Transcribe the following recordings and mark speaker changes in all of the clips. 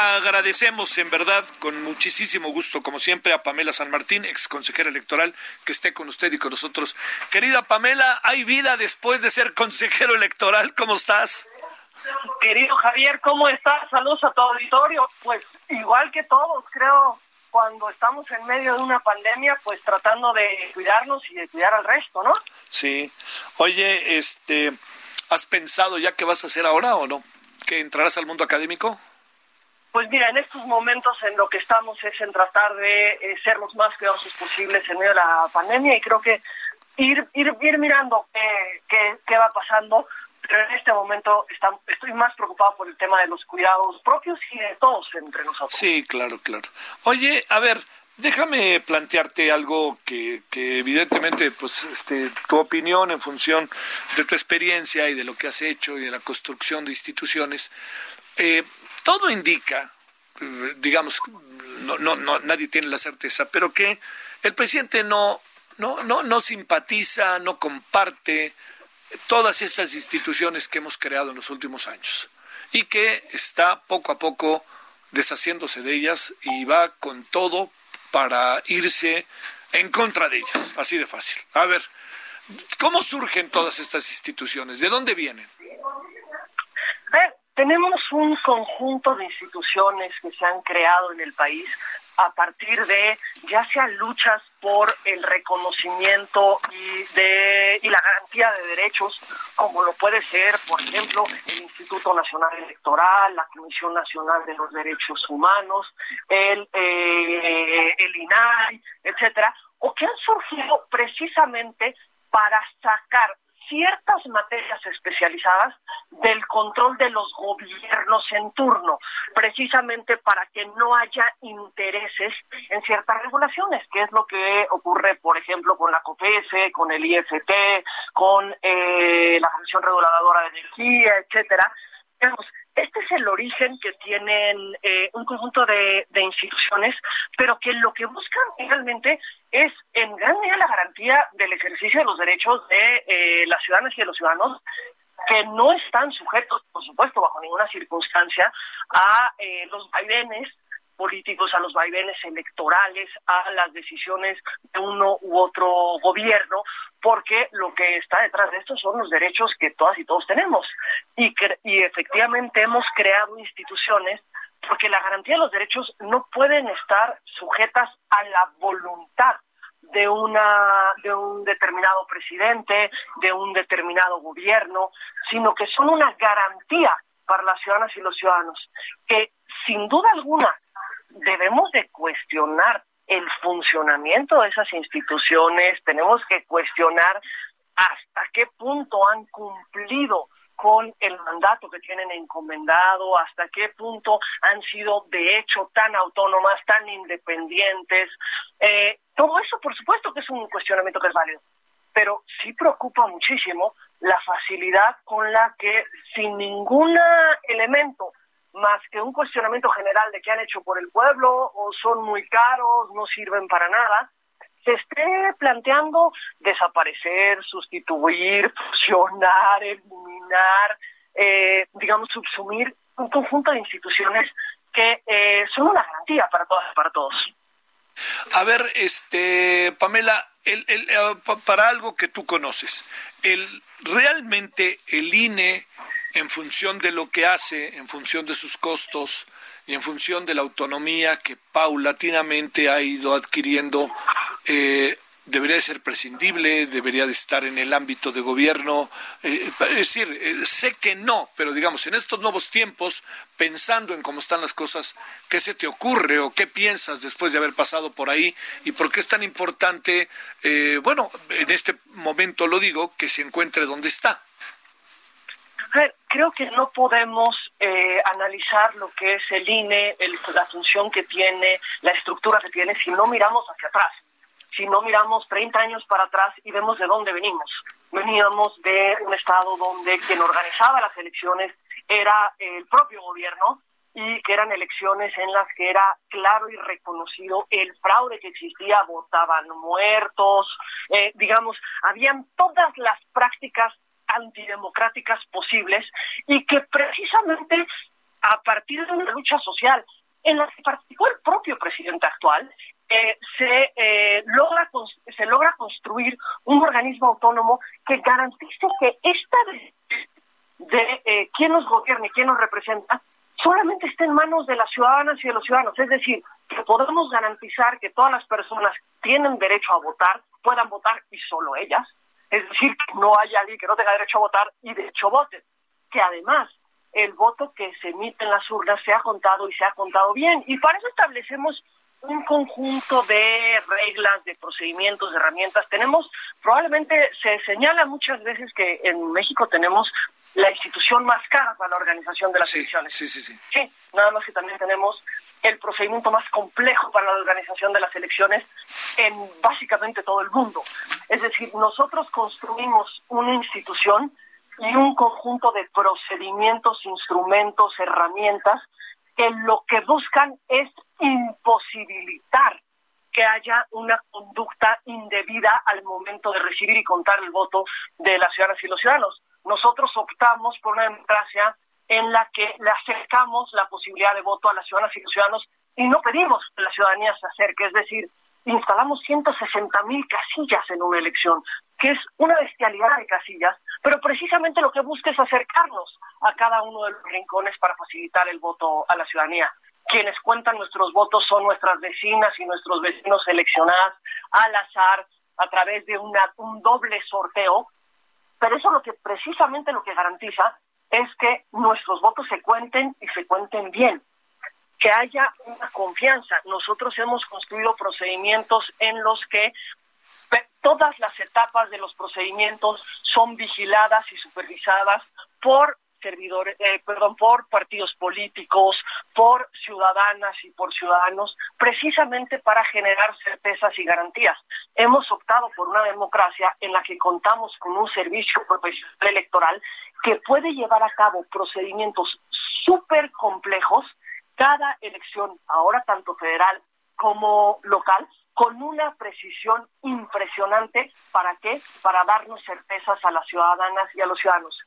Speaker 1: Agradecemos en verdad con muchísimo gusto, como siempre, a Pamela San Martín, ex consejera electoral, que esté con usted y con nosotros. Querida Pamela, ¿hay vida después de ser consejero electoral? ¿Cómo estás?
Speaker 2: Querido Javier, ¿cómo estás? Saludos a tu auditorio. Pues igual que todos, creo, cuando estamos en medio de una pandemia, pues tratando de cuidarnos y de cuidar al resto, ¿no?
Speaker 1: Sí. Oye, este, ¿has pensado ya qué vas a hacer ahora o no? ¿Que entrarás al mundo académico?
Speaker 2: Pues mira, en estos momentos en lo que estamos es en tratar de eh, ser los más cuidadosos posibles en medio de la pandemia y creo que ir ir, ir mirando qué, qué, qué va pasando, pero en este momento está, estoy más preocupado por el tema de los cuidados propios y de todos entre nosotros.
Speaker 1: Sí, claro, claro. Oye, a ver, déjame plantearte algo que, que evidentemente, pues, este, tu opinión en función de tu experiencia y de lo que has hecho y de la construcción de instituciones, eh, todo indica, digamos, no, no, nadie tiene la certeza, pero que el presidente no, no, no, no simpatiza, no comparte todas estas instituciones que hemos creado en los últimos años y que está poco a poco deshaciéndose de ellas y va con todo para irse en contra de ellas, así de fácil. A ver, ¿cómo surgen todas estas instituciones? ¿De dónde vienen?
Speaker 2: Tenemos un conjunto de instituciones que se han creado en el país a partir de ya sea luchas por el reconocimiento y la garantía de derechos como lo puede ser por ejemplo el Instituto Nacional Electoral la Comisión Nacional de los Derechos Humanos el eh, el INAI etcétera o que han surgido precisamente para sacar ciertas materias especializadas del control de los gobiernos en turno, precisamente para que no haya intereses en ciertas regulaciones, que es lo que ocurre, por ejemplo, con la COPESE, con el IFT, con eh, la Comisión Reguladora de Energía, etcétera. Digamos, este es el origen que tienen eh, un conjunto de, de, instituciones, pero que lo que buscan realmente es en gran medida la garantía del ejercicio de los derechos de eh, las ciudadanas y de los ciudadanos que no están sujetos, por supuesto, bajo ninguna circunstancia, a eh, los vaivenes políticos, a los vaivenes electorales, a las decisiones de uno u otro gobierno, porque lo que está detrás de esto son los derechos que todas y todos tenemos. Y, y efectivamente hemos creado instituciones porque la garantía de los derechos no pueden estar sujetas a la voluntad de una de un determinado presidente, de un determinado gobierno, sino que son una garantía para las ciudadanas y los ciudadanos que sin duda alguna debemos de cuestionar el funcionamiento de esas instituciones, tenemos que cuestionar hasta qué punto han cumplido con el mandato que tienen encomendado, hasta qué punto han sido de hecho tan autónomas, tan independientes. Eh, todo eso, por supuesto, que es un cuestionamiento que es válido, pero sí preocupa muchísimo la facilidad con la que, sin ningún elemento más que un cuestionamiento general de qué han hecho por el pueblo, o son muy caros, no sirven para nada, se esté planteando desaparecer, sustituir, fusionar, eliminar, eh, digamos, subsumir un conjunto de instituciones que eh, son una garantía para todas para todos.
Speaker 1: A ver, este, Pamela, el, eh, para algo que tú conoces, el realmente el INE en función de lo que hace, en función de sus costos y en función de la autonomía que paulatinamente ha ido adquiriendo, eh, debería ser prescindible, debería de estar en el ámbito de gobierno. Eh, es decir, eh, sé que no, pero digamos, en estos nuevos tiempos, pensando en cómo están las cosas, ¿qué se te ocurre o qué piensas después de haber pasado por ahí? ¿Y por qué es tan importante, eh, bueno, en este momento lo digo, que se encuentre donde está?
Speaker 2: creo que no podemos eh, analizar lo que es el INE, la función que tiene, la estructura que tiene, si no miramos hacia atrás, si no miramos 30 años para atrás y vemos de dónde venimos. Veníamos de un estado donde quien organizaba las elecciones era el propio gobierno y que eran elecciones en las que era claro y reconocido el fraude que existía, votaban muertos, eh, digamos, habían todas las prácticas antidemocráticas posibles y que precisamente a partir de una lucha social en la que participó el propio presidente actual, eh, se, eh, logra, se logra construir un organismo autónomo que garantice que esta de, eh, quién nos gobierna quién nos representa solamente esté en manos de las ciudadanas y de los ciudadanos. Es decir, que podemos garantizar que todas las personas tienen derecho a votar, puedan votar y solo ellas, es decir, que no haya alguien que no tenga derecho a votar y de hecho vote. Que además el voto que se emite en las urnas se ha contado y se ha contado bien. Y para eso establecemos un conjunto de reglas, de procedimientos, de herramientas. Tenemos, probablemente se señala muchas veces que en México tenemos la institución más cara para la organización de las elecciones.
Speaker 1: Sí, sí, sí.
Speaker 2: Sí, nada más que también tenemos el procedimiento más complejo para la organización de las elecciones en básicamente todo el mundo. Es decir, nosotros construimos una institución y un conjunto de procedimientos, instrumentos, herramientas que lo que buscan es imposibilitar que haya una conducta indebida al momento de recibir y contar el voto de las ciudadanas y los ciudadanos. Nosotros optamos por una democracia en la que le acercamos la posibilidad de voto a las ciudadanas y los ciudadanos y no pedimos que la ciudadanía se acerque, es decir, instalamos 160 mil casillas en una elección, que es una bestialidad de casillas, pero precisamente lo que busca es acercarnos a cada uno de los rincones para facilitar el voto a la ciudadanía. Quienes cuentan nuestros votos son nuestras vecinas y nuestros vecinos seleccionados al azar a través de una, un doble sorteo, pero eso lo que precisamente lo que garantiza es que nuestros votos se cuenten y se cuenten bien, que haya una confianza. Nosotros hemos construido procedimientos en los que todas las etapas de los procedimientos son vigiladas y supervisadas por servidores, eh, perdón, por partidos políticos, por ciudadanas y por ciudadanos, precisamente para generar certezas y garantías. Hemos optado por una democracia en la que contamos con un servicio profesional electoral que puede llevar a cabo procedimientos súper complejos, cada elección, ahora tanto federal como local, con una precisión impresionante. ¿Para qué? Para darnos certezas a las ciudadanas y a los ciudadanos.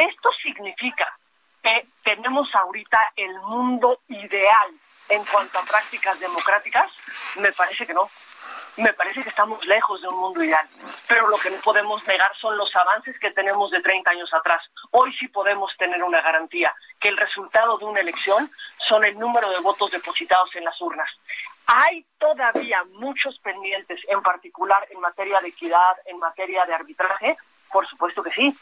Speaker 2: Esto significa que tenemos ahorita el mundo ideal en cuanto a prácticas democráticas. Me parece que no. Me parece que estamos lejos de un mundo ideal. Pero lo que no podemos negar son los avances que tenemos de 30 años atrás. Hoy sí podemos tener una garantía, que el resultado de una elección son el número de votos depositados en las urnas. Hay todavía muchos pendientes, en particular en materia de equidad, en materia de arbitraje, por supuesto que sí.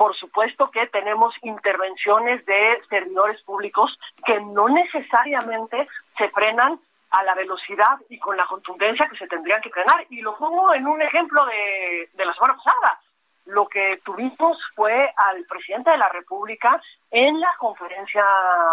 Speaker 2: Por supuesto que tenemos intervenciones de servidores públicos que no necesariamente se frenan a la velocidad y con la contundencia que se tendrían que frenar. Y lo pongo en un ejemplo de, de la semana pasada. Lo que tuvimos fue al presidente de la República en la conferencia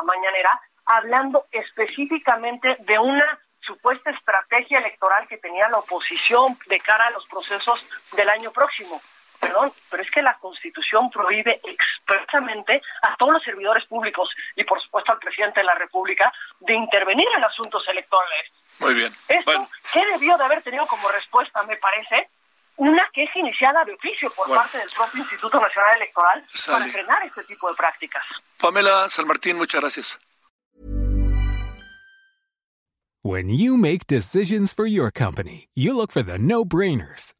Speaker 2: mañanera hablando específicamente de una supuesta estrategia electoral que tenía la oposición de cara a los procesos del año próximo perdón, pero es que la Constitución prohíbe expresamente a todos los servidores públicos y por supuesto al presidente de la República de intervenir en asuntos electorales.
Speaker 1: Muy bien.
Speaker 2: Esto, ¿qué debió de haber tenido como respuesta, me parece? Una queja iniciada de oficio por parte del propio Instituto Nacional Electoral para frenar este tipo de prácticas.
Speaker 1: Pamela San Martín, muchas gracias.
Speaker 3: When you make decisions for your company, you look for the no-brainers.